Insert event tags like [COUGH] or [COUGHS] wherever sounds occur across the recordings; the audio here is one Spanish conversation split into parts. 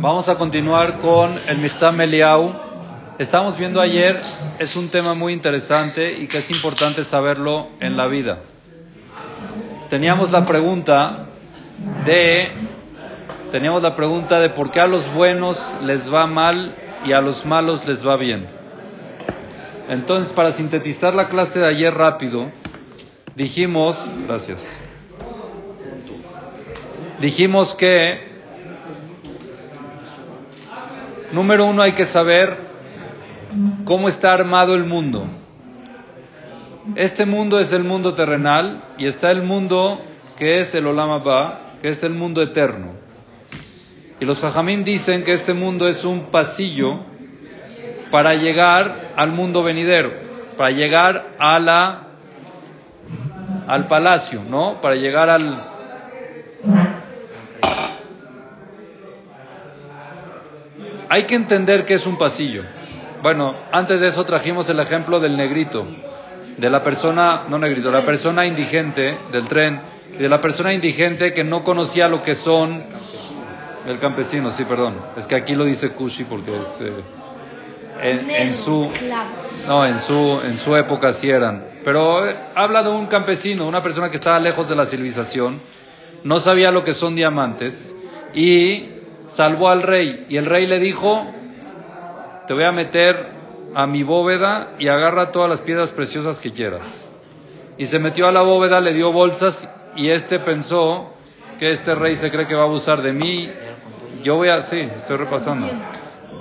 Vamos a continuar con el Michtam Meliau. Estamos viendo ayer, es un tema muy interesante y que es importante saberlo en la vida. Teníamos la pregunta de teníamos la pregunta de por qué a los buenos les va mal y a los malos les va bien. Entonces, para sintetizar la clase de ayer rápido, dijimos, gracias. Dijimos que Número uno, hay que saber cómo está armado el mundo. Este mundo es el mundo terrenal y está el mundo que es el Olam Abba, que es el mundo eterno. Y los Jajamim dicen que este mundo es un pasillo para llegar al mundo venidero, para llegar a la al palacio, ¿no? Para llegar al Hay que entender que es un pasillo. Bueno, antes de eso trajimos el ejemplo del negrito, de la persona, no negrito, la persona indigente del tren, de la persona indigente que no conocía lo que son el campesino, sí, perdón. Es que aquí lo dice Kushi porque es eh, en, su no, en su en su época sí eran. Pero eh, habla de un campesino, una persona que estaba lejos de la civilización, no sabía lo que son diamantes y salvó al rey y el rey le dijo, te voy a meter a mi bóveda y agarra todas las piedras preciosas que quieras. Y se metió a la bóveda, le dio bolsas y este pensó que este rey se cree que va a abusar de mí. Yo voy a, sí, estoy repasando.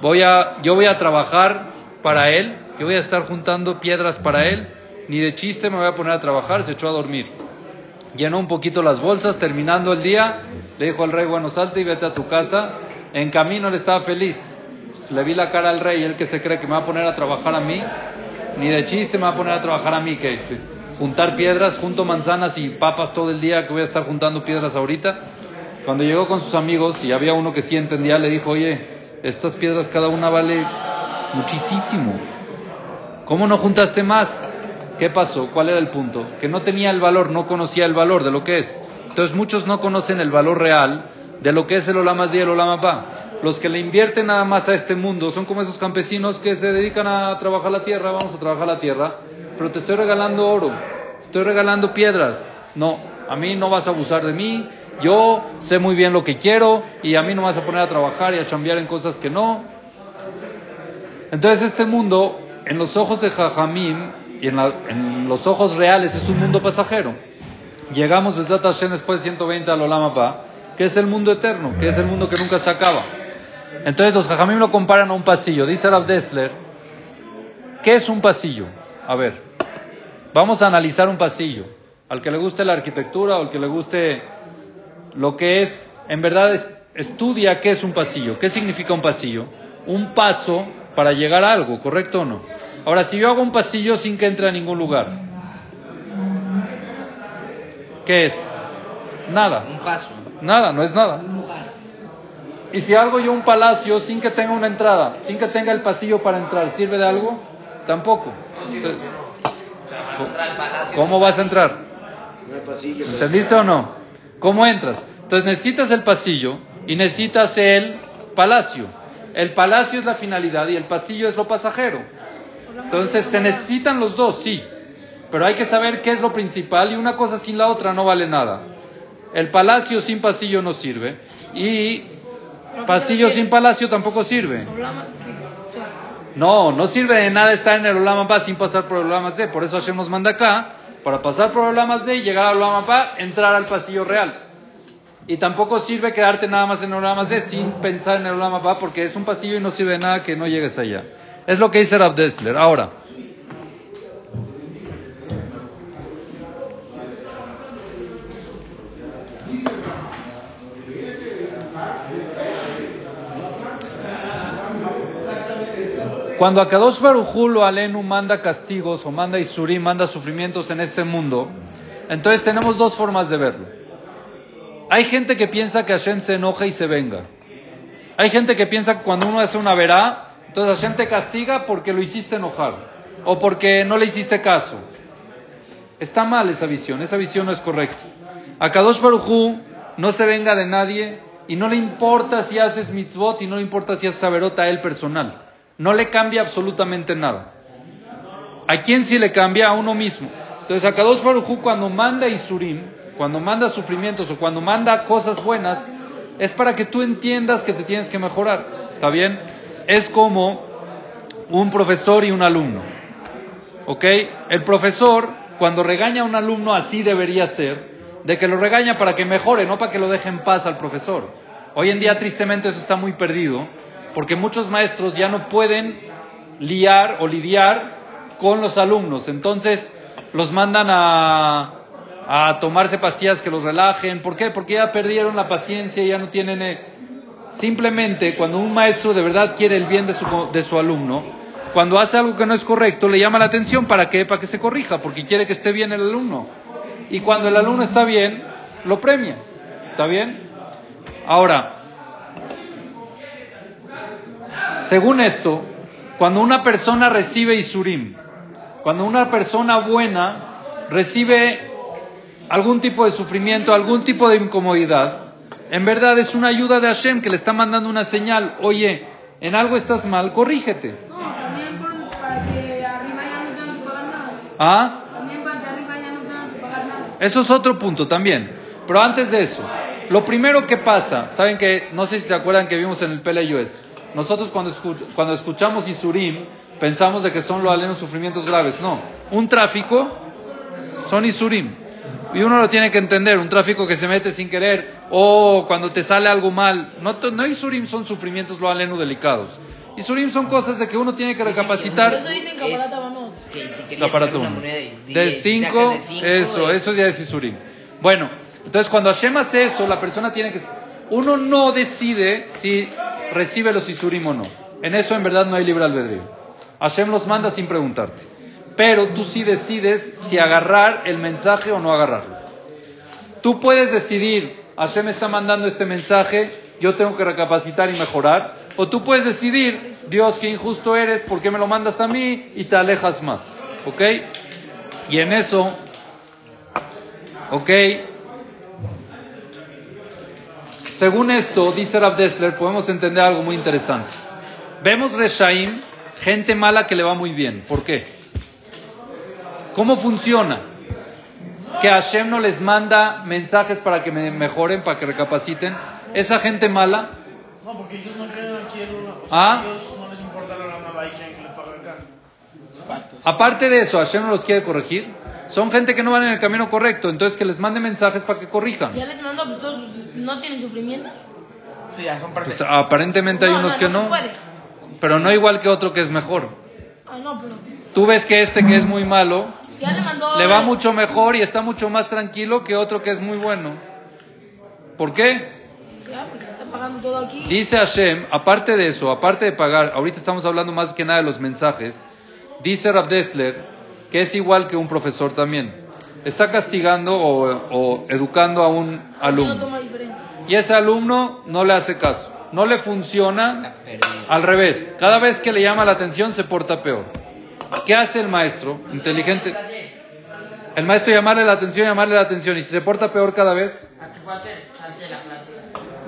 Voy a, yo voy a trabajar para él, yo voy a estar juntando piedras para él, ni de chiste me voy a poner a trabajar, se echó a dormir. Llenó un poquito las bolsas, terminando el día, le dijo al rey, bueno, salte y vete a tu casa. En camino él estaba feliz. Pues, le vi la cara al rey, él que se cree que me va a poner a trabajar a mí, ni de chiste me va a poner a trabajar a mí, que juntar piedras, junto manzanas y papas todo el día, que voy a estar juntando piedras ahorita. Cuando llegó con sus amigos y había uno que sí entendía, le dijo, oye, estas piedras cada una vale muchísimo. ¿Cómo no juntaste más? ¿Qué pasó? ¿Cuál era el punto? Que no tenía el valor, no conocía el valor de lo que es. Entonces muchos no conocen el valor real de lo que es el Olama y el Olama Pa. Los que le invierten nada más a este mundo son como esos campesinos que se dedican a trabajar la tierra, vamos a trabajar la tierra, pero te estoy regalando oro, te estoy regalando piedras. No, a mí no vas a abusar de mí, yo sé muy bien lo que quiero y a mí no vas a poner a trabajar y a chambear en cosas que no. Entonces este mundo, en los ojos de Jajamim y en, en los ojos reales, es un mundo pasajero. Llegamos, después de 120 al Olamapa, que es el mundo eterno, que es el mundo que nunca se acaba. Entonces los Jajamim lo comparan a un pasillo. Dice Rav Dessler, ¿qué es un pasillo? A ver, vamos a analizar un pasillo. Al que le guste la arquitectura o al que le guste lo que es, en verdad estudia qué es un pasillo, qué significa un pasillo. Un paso para llegar a algo, ¿correcto o no? Ahora, si yo hago un pasillo sin que entre a ningún lugar, ¿Qué es? Nada. Un paso. Nada, no es nada. Y si hago yo un palacio sin que tenga una entrada, sin que tenga el pasillo para entrar, ¿sirve de algo? Tampoco. ¿Cómo vas a entrar? ¿Entendiste o no? ¿Cómo entras? Entonces necesitas el pasillo y necesitas el palacio. El palacio es la finalidad y el pasillo es lo pasajero. Entonces se necesitan los dos, sí. Pero hay que saber qué es lo principal y una cosa sin la otra no vale nada. El palacio sin pasillo no sirve y pasillo sin palacio tampoco sirve. No, no sirve de nada estar en el Olama sin pasar por el Olama Z. Por eso Hashem nos manda acá, para pasar por el Olama Z y llegar al Olama entrar al pasillo real. Y tampoco sirve quedarte nada más en el Olama Z sin pensar en el Olama porque es un pasillo y no sirve de nada que no llegues allá. Es lo que dice Rav Dessler. Ahora, Cuando Akadosh Barujú Alenu manda castigos o manda Isurim, manda sufrimientos en este mundo, entonces tenemos dos formas de verlo. Hay gente que piensa que Hashem se enoja y se venga. Hay gente que piensa que cuando uno hace una verá, entonces Hashem te castiga porque lo hiciste enojar o porque no le hiciste caso. Está mal esa visión, esa visión no es correcta. Akadosh Barujú no se venga de nadie y no le importa si haces mitzvot y no le importa si haces saberot a él personal. No le cambia absolutamente nada. ¿A quién sí le cambia? A uno mismo. Entonces, a Kadosh Baruj cuando manda Isurim, cuando manda sufrimientos o cuando manda cosas buenas, es para que tú entiendas que te tienes que mejorar. ¿Está bien? Es como un profesor y un alumno. ¿Ok? El profesor, cuando regaña a un alumno, así debería ser, de que lo regaña para que mejore, no para que lo deje en paz al profesor. Hoy en día, tristemente, eso está muy perdido, porque muchos maestros ya no pueden liar o lidiar con los alumnos. Entonces, los mandan a, a tomarse pastillas que los relajen. ¿Por qué? Porque ya perdieron la paciencia, ya no tienen... Eh, simplemente cuando un maestro de verdad quiere el bien de su, de su alumno, cuando hace algo que no es correcto, le llama la atención para que, para que se corrija, porque quiere que esté bien el alumno. Y cuando el alumno está bien, lo premia. ¿Está bien? Ahora, según esto, cuando una persona recibe Isurim, cuando una persona buena recibe algún tipo de sufrimiento, algún tipo de incomodidad, en verdad es una ayuda de Hashem que le está mandando una señal. Oye, en algo estás mal, corrígete. No, también para que arriba ya no tengan que pagar nada. ¿Ah? También para que arriba ya no tengan que pagar nada. Eso es otro punto también. Pero antes de eso, lo primero que pasa, saben que, no sé si se acuerdan que vimos en el Pele nosotros cuando, cuando escuchamos Isurim, pensamos de que son los alenos sufrimientos graves. No, un tráfico son Isurim. Y uno lo tiene que entender, un tráfico que se mete sin querer, o cuando te sale algo mal. No, no Isurim son sufrimientos lo aleno delicados. Isurim son cosas de que uno tiene que recapacitar. Eso dicen que de De 10, 5, sacas de cinco, eso, es- eso ya es Isurim. Bueno, entonces cuando Hashem hace eso, la persona tiene que... Uno no decide si recibe los Isurim o no. En eso en verdad no hay libre albedrío. Hashem los manda sin preguntarte. Pero tú sí decides si agarrar el mensaje o no agarrarlo. Tú puedes decidir, Hashem está mandando este mensaje, yo tengo que recapacitar y mejorar. O tú puedes decidir, Dios, qué injusto eres, ¿por qué me lo mandas a mí? Y te alejas más. ¿Ok? Y en eso, ¿ok? Según esto, dice Rav Dessler, podemos entender algo muy interesante. Vemos Reshaim, gente mala que le va muy bien. ¿Por qué? ¿Cómo funciona? Que Hashem no les manda mensajes para que me mejoren, para que recapaciten. Esa gente mala, No, porque ellos no creen aquí en una. O Ah. sea, ellos no les importa la y quieren que le pague acá. aparte de eso, Hashem no los quiere corregir. Son gente que no van en el camino correcto, entonces que les mande mensajes para que corrijan. Ya les mando, pues todos no tienen sufrimiento. Sí, ya son Pues perfectos. aparentemente hay No, unos no, que no pero no igual que otro que es mejor. Ah, no, pero. Tú ves que este que es muy malo, Ya le mandó. le va mucho mejor y está mucho más tranquilo que otro que es muy bueno. ¿Por qué? Ya, porque está pagando todo aquí. Dice Hashem, aparte de eso, aparte de pagar, ahorita estamos hablando más que nada de los mensajes, dice Rav Dessler que es igual que un profesor también. Está castigando o, o educando a un alumno. Y ese alumno no le hace caso, no le funciona, al revés, cada vez que le llama la atención se porta peor. ¿Qué hace el maestro? Inteligente. El maestro llamarle la atención, llamarle la atención, y si se porta peor cada vez,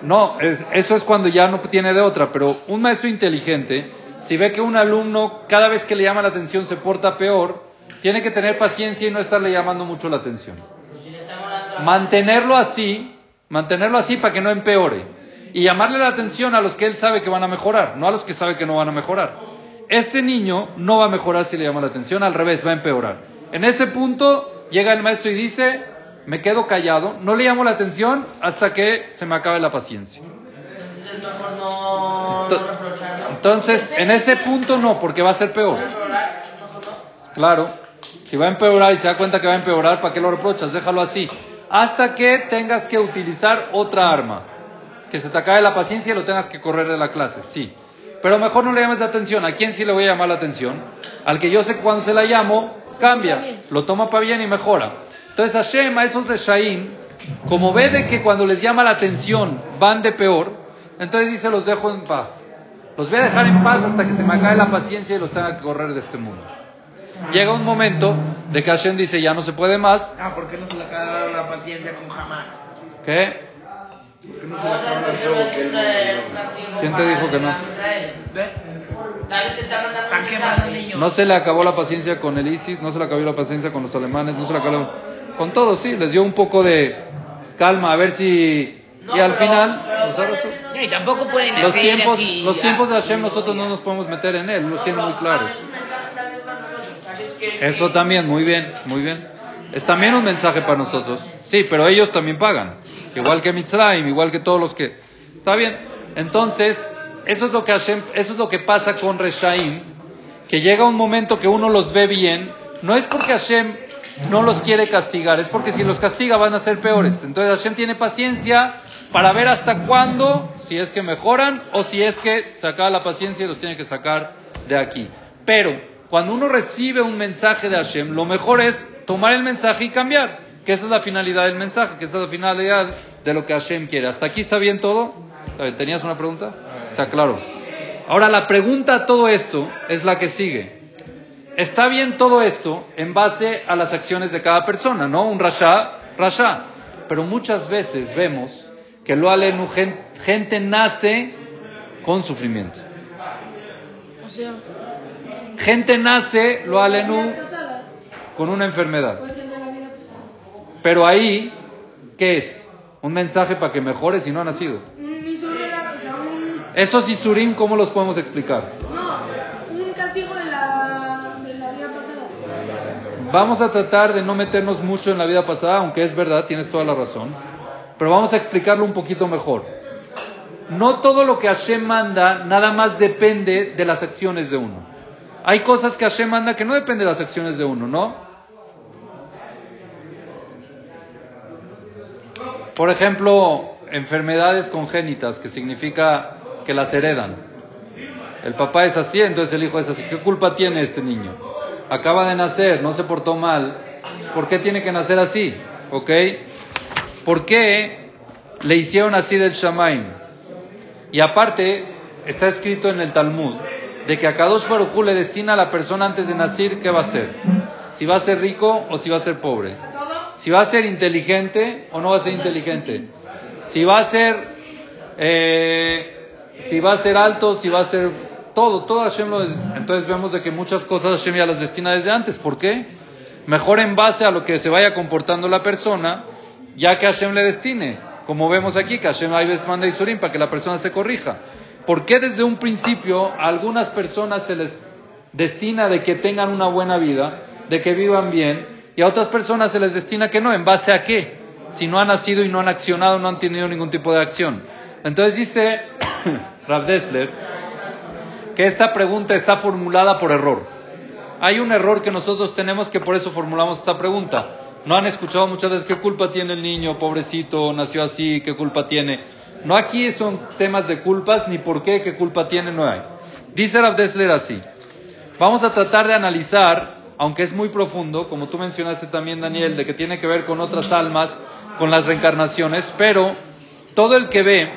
no, es- eso es cuando ya no tiene de otra, pero un maestro inteligente, si ve que un alumno cada vez que le llama la atención se porta peor, tiene que tener paciencia y no estarle llamando mucho la atención. Pues Mantenerlo así, mantenerlo así para que no empeore. Y llamarle la atención a los que él sabe que van a mejorar, no a los que sabe que no van a mejorar. Este niño no va a mejorar si le llama la atención, al revés, va a empeorar. En ese punto llega el maestro y dice, me quedo callado, no le llamo la atención hasta que se me acabe la paciencia. Entonces en ese punto no, porque va a ser peor. Claro, si va a empeorar y se da cuenta que va a empeorar, ¿para qué lo reprochas? Déjalo así. Hasta que tengas que utilizar otra arma. Que se te acabe la paciencia y lo tengas que correr de la clase, sí. Pero mejor no le llames la atención. ¿A quién sí le voy a llamar la atención? Al que yo sé que cuando se la llamo, cambia. Lo toma para bien y mejora. Entonces Hashem, a esos Reshaim, como ve de que cuando les llama la atención van de peor, entonces dice los dejo en paz. Los voy a dejar en paz hasta que se me acabe la paciencia y los tenga que correr de este mundo. Llega un momento de que Hashem dice ya no se puede más, Ah, ¿por qué no se le acaba la paciencia con jamás? ¿qué? ¿Por qué no se le acaba el fuego que él no- ¿Quién te dijo que no? No se le acabó la paciencia con el ISIS, no se le acabó la paciencia con los alemanes, no se le acabó con todos, sí, les dio un poco de calma, a ver si... No, y al pero- final, pero pues, sí. unos- No, y tampoco pueden los hacer tiempos, así. los tiempos de Hashem no, nosotros no nos podemos meter en él, los tiene muy claros. es un mensaje también para nosotros, ¿sabes? Que- Eso también, muy bien, muy bien. Es también un mensaje para nosotros. Sí, pero ellos también pagan. Igual que Mitzrayim, igual que todos los que... Está bien. Entonces, eso es lo que Hashem, eso es lo que pasa con Reshaim, que llega un momento que uno los ve bien, no es porque Hashem no los quiere castigar, es porque si los castiga van a ser peores. Entonces Hashem tiene paciencia para ver hasta cuándo, si es que mejoran o si es que se acaba la paciencia y los tiene que sacar de aquí. Pero cuando uno recibe un mensaje de Hashem, lo mejor es tomar el mensaje y cambiar, que esa es la finalidad del mensaje, que esa es la finalidad de lo que Hashem quiere. ¿Hasta aquí está bien todo? ¿Tenías una pregunta? Se aclaró. Ahora la pregunta a todo esto es la que sigue. Está bien todo esto en base a las acciones de cada persona, ¿no? Un rasha, rasha. Pero muchas veces vemos que lo alenu, gen- gente nace con sufrimiento. O sea, Gente nace, lo pasadas, con una enfermedad. Pero ahí, ¿qué es? Un mensaje para que mejores si no ha nacido. Estos isurim, ¿cómo los podemos explicar? no, un castigo de la, de la vida pasada. Vamos a tratar de no meternos mucho en la vida pasada, aunque es verdad, tienes toda la razón. Pero vamos a explicarlo un poquito mejor. No todo lo que Hashem manda nada más depende de las acciones de uno. Hay cosas que Hashem manda que no dependen de las acciones de uno, ¿no? Por ejemplo, enfermedades congénitas, que significa que las heredan. El papá es así, entonces el hijo es así. ¿Qué culpa tiene este niño? Acaba de nacer, no se portó mal. ¿Por qué tiene que nacer así? ¿Ok? ¿Por qué le hicieron así del Shamaim? Y aparte, está escrito en el Talmud de que a Kadosh Baruj Hu le destina a la persona antes de nacer qué va a ser. Si va a ser rico o si va a ser pobre. Si va a ser inteligente o no va a ser inteligente. Si va a ser, eh, si va a ser alto, si va a ser todo, todo Hashem lo. Entonces vemos de que muchas cosas Hashem ya las destina desde antes. ¿Por qué? Mejor en base a lo que se vaya comportando la persona, ya que Hashem le destine. Como vemos aquí, que Hashem hay veces manda Isurim para que la persona se corrija. ¿Por qué desde un principio a algunas personas se les destina de que tengan una buena vida, de que vivan bien, y a otras personas se les destina que no? ¿En base a qué? Si no han nacido y no han accionado, no han tenido ningún tipo de acción. Entonces dice [COUGHS] Rav Dessler que esta pregunta está formulada por error. Hay un error que nosotros tenemos que por eso formulamos esta pregunta. No han escuchado muchas veces qué culpa tiene el niño, pobrecito, nació así, qué culpa tiene. No aquí son temas de culpas, ni por qué, qué culpa tiene, no hay. Dice Rav Dessler así. Vamos a tratar de analizar, aunque es muy profundo, como tú mencionaste también, Daniel, de que tiene que ver con otras almas, con las reencarnaciones, pero todo el que ve,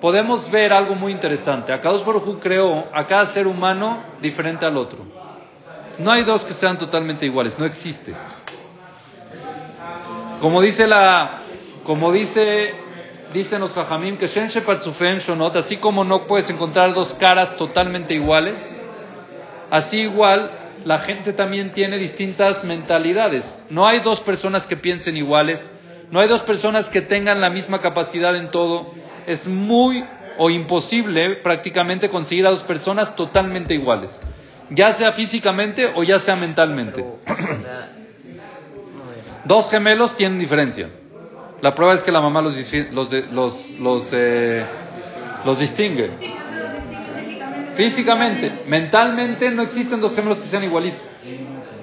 podemos ver algo muy interesante. Akadosh Baruj creó a cada ser humano diferente al otro. No hay dos que sean totalmente iguales, no existe. Como dice la, como dice, dicen los Jajamim, que Shen Shepatzufem Shonot, así como no puedes encontrar dos caras totalmente iguales, así igual la gente también tiene distintas mentalidades. No hay dos personas que piensen iguales, no hay dos personas que tengan la misma capacidad en todo. Es muy o imposible prácticamente conseguir a dos personas totalmente iguales, ya sea físicamente o ya sea mentalmente. Dos gemelos tienen diferencia. La prueba es que la mamá los, los, de- los, los, eh, los distingue. Sí, se los distingue físicamente. Físicamente, mentalmente no existen dos gemelos que sean igualitos.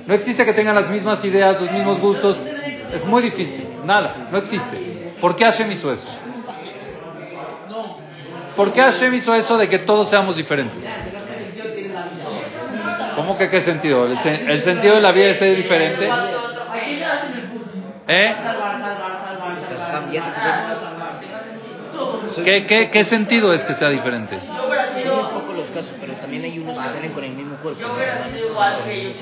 No existe que tengan las mismas ideas, los mismos gustos. Es muy difícil. Nada, no existe. ¿Por qué Hashem hizo eso? ¿Por qué Hashem hizo eso de que todos seamos diferentes? ¿Cómo que qué sentido? ¿El, sen- el sentido de la vida es ser diferente? ¿Eh? ¿Qué, qué, qué sentido es que sea diferente? Son muy pocos los casos, pero también hay unos que salen con el mismo cuerpo. yo ¿no? hubiera sido igual que ellos.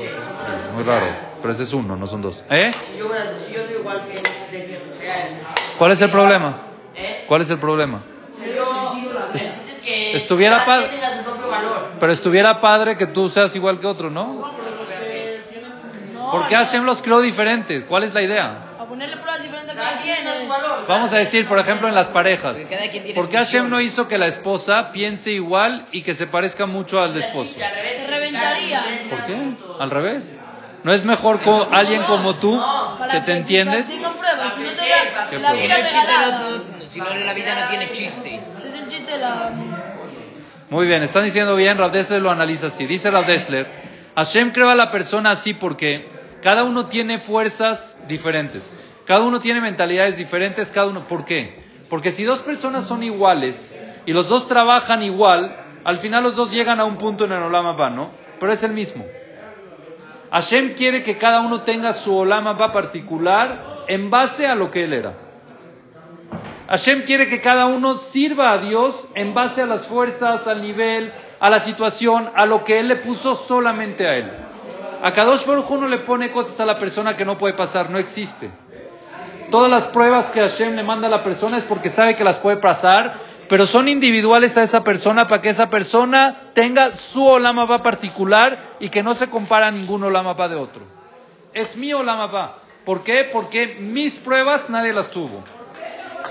Muy raro, pero ese es uno, no son dos. ¿Eh? Yo hubiera igual que ellos, ¿Cuál es el problema? ¿Cuál es el problema? Pero Estuviera padre. Pero estuviera que tú seas igual que otro, ¿no? No, ¿Por qué no. Hashem los creó diferentes? ¿Cuál es la idea? Ponerle pruebas diferentes a Cada cada quien quien. tiene su valor. Vamos a decir, por ejemplo, en las parejas. Porque cada quien tiene ¿Por qué Hashem no hizo que la esposa piense igual y que se parezca mucho al esposo? Y al revés, Se reventaría. ¿Por qué? Al revés. ¿No es mejor co- alguien como tú Para que te entiendes? si no te ¿Qué da la vida no, no- no- si no, la vida no tiene chiste. Es el chiste de la... Muy bien, están diciendo bien, Rav Dessler lo analiza así. Dice Rav Dessler, Hashem creó a la persona así porque cada uno tiene fuerzas diferentes, cada uno tiene mentalidades diferentes, cada uno. ¿Por qué? Porque si dos personas son iguales y los dos trabajan igual, al final los dos llegan a un punto en el Olam Abba, ¿no? Pero es el mismo. Hashem quiere que cada uno tenga su Olam Abba particular en base a lo que él era. Hashem quiere que cada uno sirva a Dios en base a las fuerzas, al nivel, a la situación, a lo que Él le puso solamente a Él. A Kadosh Baruj le pone cosas a la persona que no puede pasar, no existe. Todas las pruebas que Hashem le manda a la persona es porque sabe que las puede pasar, pero son individuales a esa persona para que esa persona tenga su Olamaba particular y que no se compara a ningún Olamaba de otro. Es mi Olamaba. ¿Por qué? Porque mis pruebas nadie las tuvo.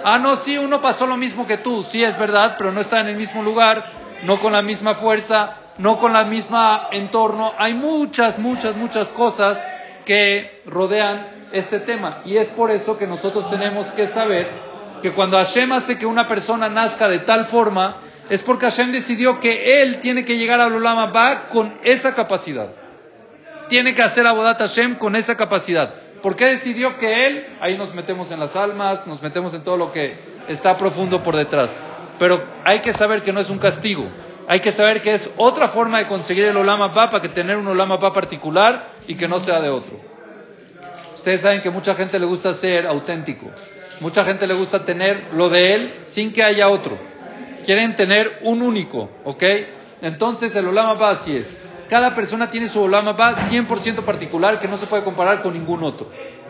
Ah, no, sí, uno pasó lo mismo que tú, sí es verdad, pero no está en el mismo lugar, no con la misma fuerza, no con la misma entorno. Hay muchas, muchas, muchas cosas que rodean este tema. Y es por eso que nosotros tenemos que saber que cuando Hashem hace que una persona nazca de tal forma, es porque Hashem decidió que él tiene que llegar al Olam Abba con esa capacidad. Tiene que hacer Abodat Hashem con esa capacidad. ¿Por qué decidió que él? Ahí nos metemos en las almas, nos metemos en todo lo que está profundo por detrás. Pero hay que saber que no es un castigo. Hay que saber que es otra forma de conseguir el Olam Abba para que tener un Olam Abba particular y que no sea de otro. Ustedes saben que mucha gente le gusta ser auténtico. Mucha gente le gusta tener lo de él sin que haya otro. Quieren tener un único, ¿ok? Entonces el Olam Abba así es. Cada persona tiene su Olam Abba 100% particular que no se puede comparar con ningún otro.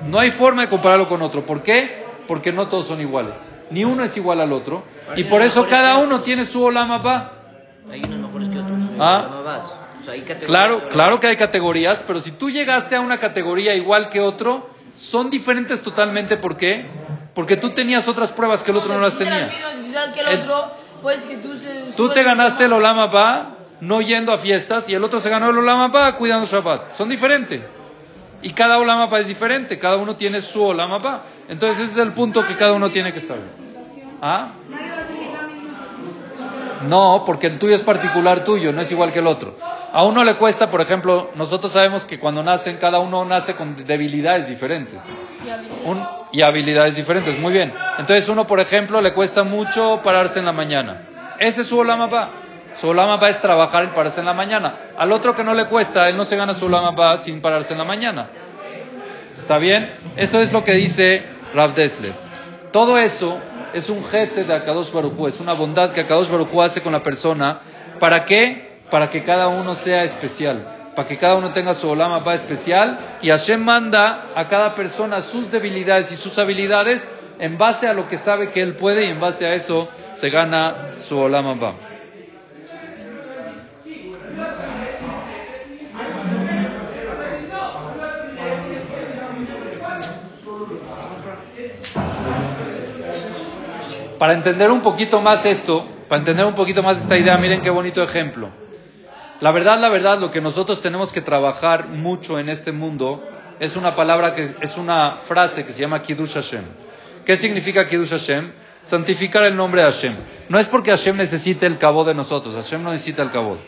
No hay forma de compararlo con otro. ¿Por qué? Porque no todos son iguales. Ni uno es igual al otro. Y por eso cada uno tiene su Olam Abba. Hay unos mejores que otros. hay Ah. unos más. O sea, hay categorías, Claro, ¿verdad? claro que hay categorías, pero si tú llegaste a una categoría igual que otro, son diferentes totalmente. ¿Por qué? Porque tú tenías otras pruebas que el otro no las tenía. la misma necesidad que el El- otro, pues que tú se... Tú te ganaste el Olam Abba no yendo a fiestas y el otro se ganó el Olam Abba cuidando Shabbat. Son diferentes. Y cada Olam Abba es diferente. Cada uno tiene su Olam Abba. Entonces ese es el punto que cada uno tiene que saber. ¿Ah? Nadie va a seguir la misma. No, porque el tuyo es particular tuyo, no es igual que el otro. A uno le cuesta, por ejemplo, nosotros sabemos que cuando nacen, cada uno nace con debilidades diferentes. Y habilidad. Un- y habilidades diferentes, muy bien. Entonces uno, por ejemplo, le cuesta mucho pararse en la mañana. Ese es su Olam Abba. Su Olam Abba es trabajar y pararse en la mañana. Al otro que no le cuesta, él no se gana su Olam Abba sin pararse en la mañana. ¿Está bien? Eso es lo que dice Rav Dessler. Todo eso es un jefe de Akadosh Baruj Hu, es una bondad que Akadosh Baruj Hu hace con la persona. ¿Para qué? Para que cada uno sea especial, para que cada uno tenga su Olam Abba especial y Hashem manda a cada persona sus debilidades y sus habilidades en base a lo que sabe que él puede y en base a eso se gana su Olam Abba. Para entender un poquito más esto, para entender un poquito más esta idea, miren qué bonito ejemplo. La verdad, la verdad, lo que nosotros tenemos que trabajar mucho en este mundo es una palabra que es una frase que se llama Kiddush Hashem. ¿Qué significa Kiddush Hashem? Santificar el nombre de Hashem. No es porque Hashem necesite el cabo de nosotros, Hashem no necesita el cabo.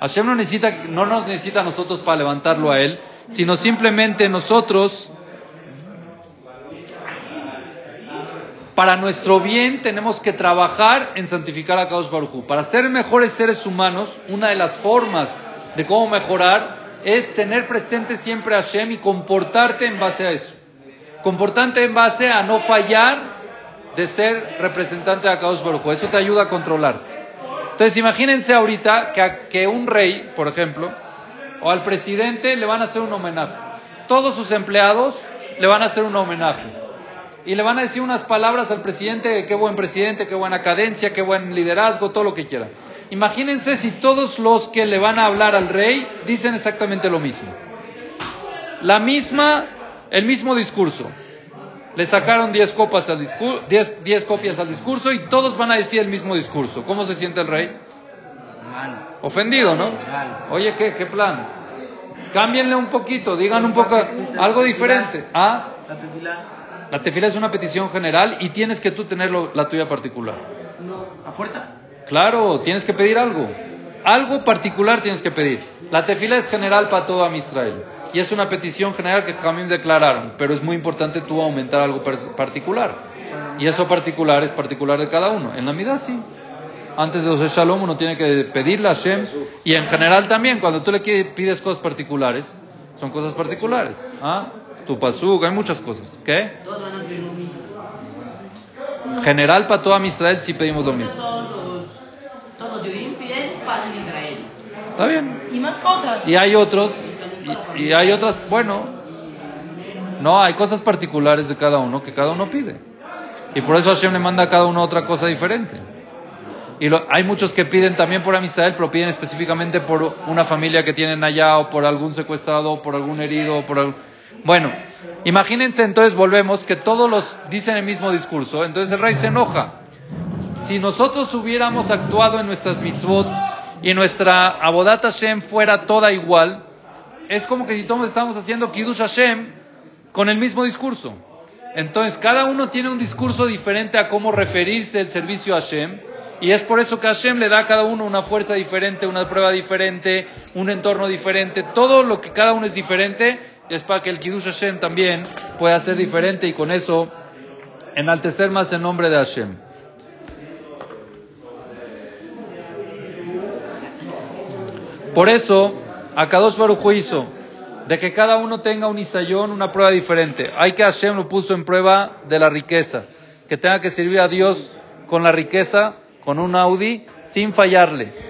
Hashem no necesita, no nos necesita a nosotros para levantarlo a él, sino simplemente nosotros para nuestro bien tenemos que trabajar en santificar a Kadosh Baruj. Para ser mejores seres humanos, una de las formas de cómo mejorar es tener presente siempre a Hashem y comportarte en base a eso. Comportarte en base a no fallar de ser representante de Kadosh Baruj. Eso te ayuda a controlarte. Entonces imagínense ahorita que, a- que un rey, por ejemplo, o al presidente le van a hacer un homenaje. Todos sus empleados le van a hacer un homenaje. Y le van a decir unas palabras al presidente, qué buen presidente, qué buena cadencia, qué buen liderazgo, todo lo que quiera. Imagínense si todos los que le van a hablar al rey dicen exactamente lo mismo. La misma, el mismo discurso. Le sacaron 10 copas al discurso, 10 copias al discurso y todos van a decir el mismo discurso. ¿Cómo se siente el rey? Ofendido, ¿no? Oye, ¿qué, qué plan? Cámbienle un poquito, digan un poco algo diferente. ¿Ah? La. La tefila es una petición general y tienes que tú tener la tuya particular. ¿A fuerza? Claro, tienes que pedir algo. Algo particular tienes que pedir. La tefila es general para todo Israel. Y es una petición general que Jamim declararon. Pero es muy importante tú aumentar algo particular. Y eso particular es particular de cada uno. En la mitad sí. Antes de los Shalom uno tiene que pedirle a Hashem. Y en general también, cuando tú le pides cosas particulares, son cosas particulares. ¿Ah? Tu pasuk, hay muchas cosas. ¿Qué? General para toda Israel sí pedimos lo mismo. Todos los piden paz en Israel. Está bien. Y más cosas. Y hay otros, y, y hay otras, bueno, no, hay cosas particulares de cada uno que cada uno pide. Y por eso Hashem le manda a cada uno otra cosa diferente. Y lo, hay muchos que piden también por amistad, pero piden específicamente por una familia que tienen allá, o por algún secuestrado, o por algún herido, o por algún... Bueno, imagínense entonces, volvemos, que todos los dicen el mismo discurso, entonces el rey se enoja. Si nosotros hubiéramos actuado en nuestras mitzvot y nuestra abodat Hashem fuera toda igual, es como que si todos estamos haciendo Kiddush Hashem con el mismo discurso. Entonces, cada uno tiene un discurso diferente a cómo referirse el servicio a Hashem. Y es por eso que Hashem le da a cada uno una fuerza diferente, una prueba diferente, un entorno diferente. Todo lo que cada uno es diferente es para que el Kiddush Hashem también pueda ser diferente y con eso enaltecer más el nombre de Hashem. Por eso, Akadosh Baruj hizo de que cada uno tenga un isayón, una prueba diferente. Hay que Hashem lo puso en prueba de la riqueza, que tenga que servir a Dios con la riqueza, con un Audi, sin fallarle.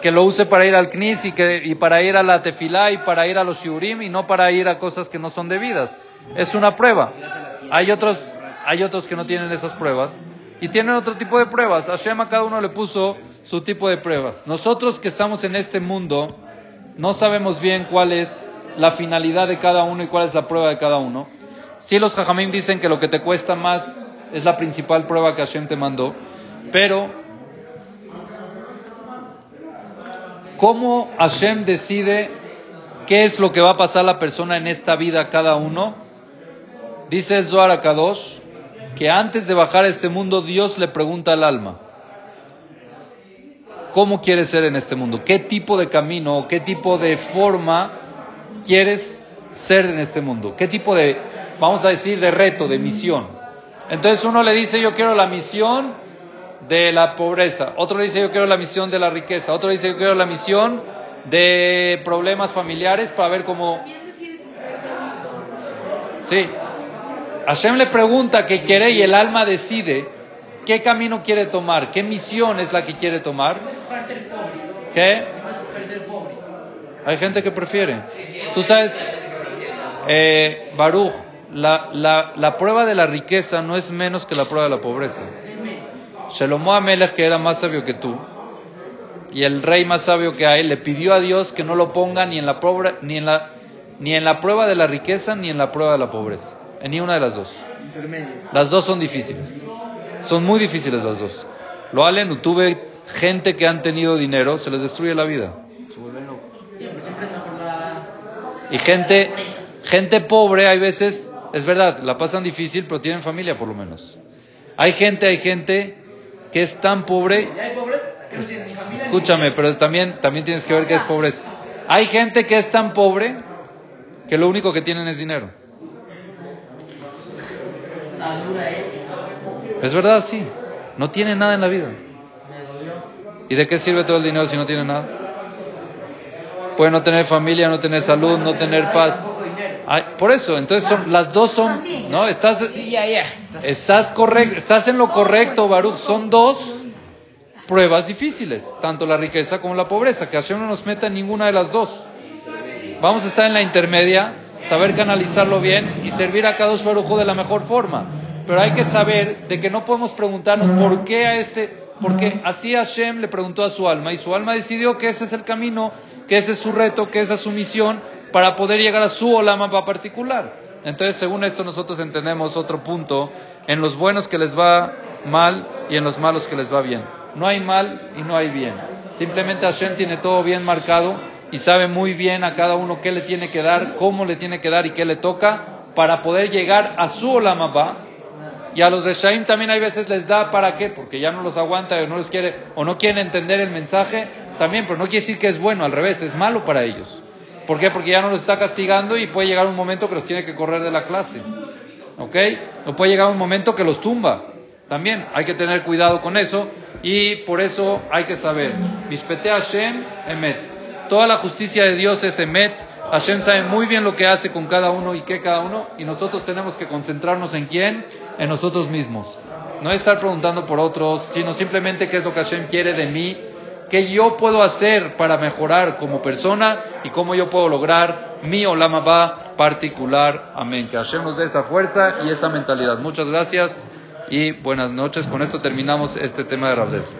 Que lo use para ir al Knis y, que, y para ir a la Tefilá y para ir a los Shiurim y no para ir a cosas que no son debidas. Es una prueba. Hay otros, hay otros que no tienen esas pruebas y tienen otro tipo de pruebas. Hashem a cada uno le puso su tipo de pruebas. Nosotros que estamos en este mundo no sabemos bien cuál es la finalidad de cada uno y cuál es la prueba de cada uno. Si los Jajamim dicen que lo que te cuesta más es la principal prueba que Hashem te mandó, pero ¿cómo Hashem decide qué es lo que va a pasar la persona en esta vida cada uno? Dice el Zohar Kadosh que antes de bajar a este mundo Dios le pregunta al alma, ¿cómo quieres ser en este mundo? ¿Qué tipo de camino, qué tipo de forma quieres ser en este mundo? ¿Qué tipo de, vamos a decir, de reto, de misión? Entonces uno le dice, yo quiero la misión de la pobreza, otro dice, yo quiero la misión de la riqueza, otro dice, yo quiero la misión de problemas familiares para ver cómo... Sí. Hashem le pregunta qué quiere y el alma decide qué camino quiere tomar, qué misión es la que quiere tomar. ¿Qué? Hay gente que prefiere. Tú sabes, eh, Baruch, la, la, la, prueba de la riqueza no es menos que la prueba de la pobreza. Shelomo Amelech, que era más sabio que tú, y el rey más sabio que hay, le pidió a Dios que no lo ponga ni en la, pobre, ni en la, ni en la prueba de la riqueza ni en la prueba de la pobreza. En ni una de las dos. Las dos son difíciles. Son muy difíciles las dos. Lo Allen, tuve gente que han tenido dinero, se les destruye la vida. Y gente, gente pobre, hay veces, es verdad, la pasan difícil, pero tienen familia por lo menos. Hay gente, hay gente que es tan pobre. Escúchame, pero también, también tienes que ver que es pobreza. Hay gente que es tan pobre que lo único que tienen es dinero. Es verdad, sí. No tiene nada en la vida. ¿Y de qué sirve todo el dinero si no tiene nada? Puede no tener familia, no tener salud, no tener paz. Ay, por eso, entonces son, las dos son, ¿no? Estás, estás correcto, estás en lo correcto, Baruch. Son dos pruebas difíciles, tanto la riqueza como la pobreza, que Hashem no nos meta en ninguna de las dos. Vamos a estar en la intermedia, saber canalizarlo bien y servir a cada Baruj de la mejor forma. pero hay que saber de que no podemos preguntarnos por qué a este, porque así Hashem le preguntó a su alma y su alma decidió que ese es el camino, que ese es su reto, que esa es su misión para poder llegar a su olama particular. Entonces, según esto, nosotros entendemos otro punto en los buenos que les va mal y en los malos que les va bien. No hay mal y no hay bien. Simplemente Hashem tiene todo bien marcado y sabe muy bien a cada uno qué le tiene que dar, cómo le tiene que dar y qué le toca para poder llegar a su olamaba. Y a los de Shaim también hay veces les da para qué, porque ya no los aguanta o no los quiere o no quieren entender el mensaje también, pero no quiere decir que es bueno, al revés, es malo para ellos. ¿Por qué? Porque ya no los está castigando y puede llegar un momento que los tiene que correr de la clase. ¿Ok? O puede llegar un momento que los tumba. También hay que tener cuidado con eso y por eso hay que saber. Mishpete Hashem Emet. Toda la justicia de Dios es Emet. Hashem sabe muy bien lo que hace con cada uno y qué cada uno y nosotros tenemos que concentrarnos en quién, en nosotros mismos. No estar preguntando por otros, sino simplemente qué es lo que Hashem quiere de mí qué yo puedo hacer para mejorar como persona y cómo yo puedo lograr mi olamaba particular. Amén. Que Hashem nos esa fuerza y esa mentalidad. Muchas gracias y buenas noches. Con esto terminamos este tema de Rabdes.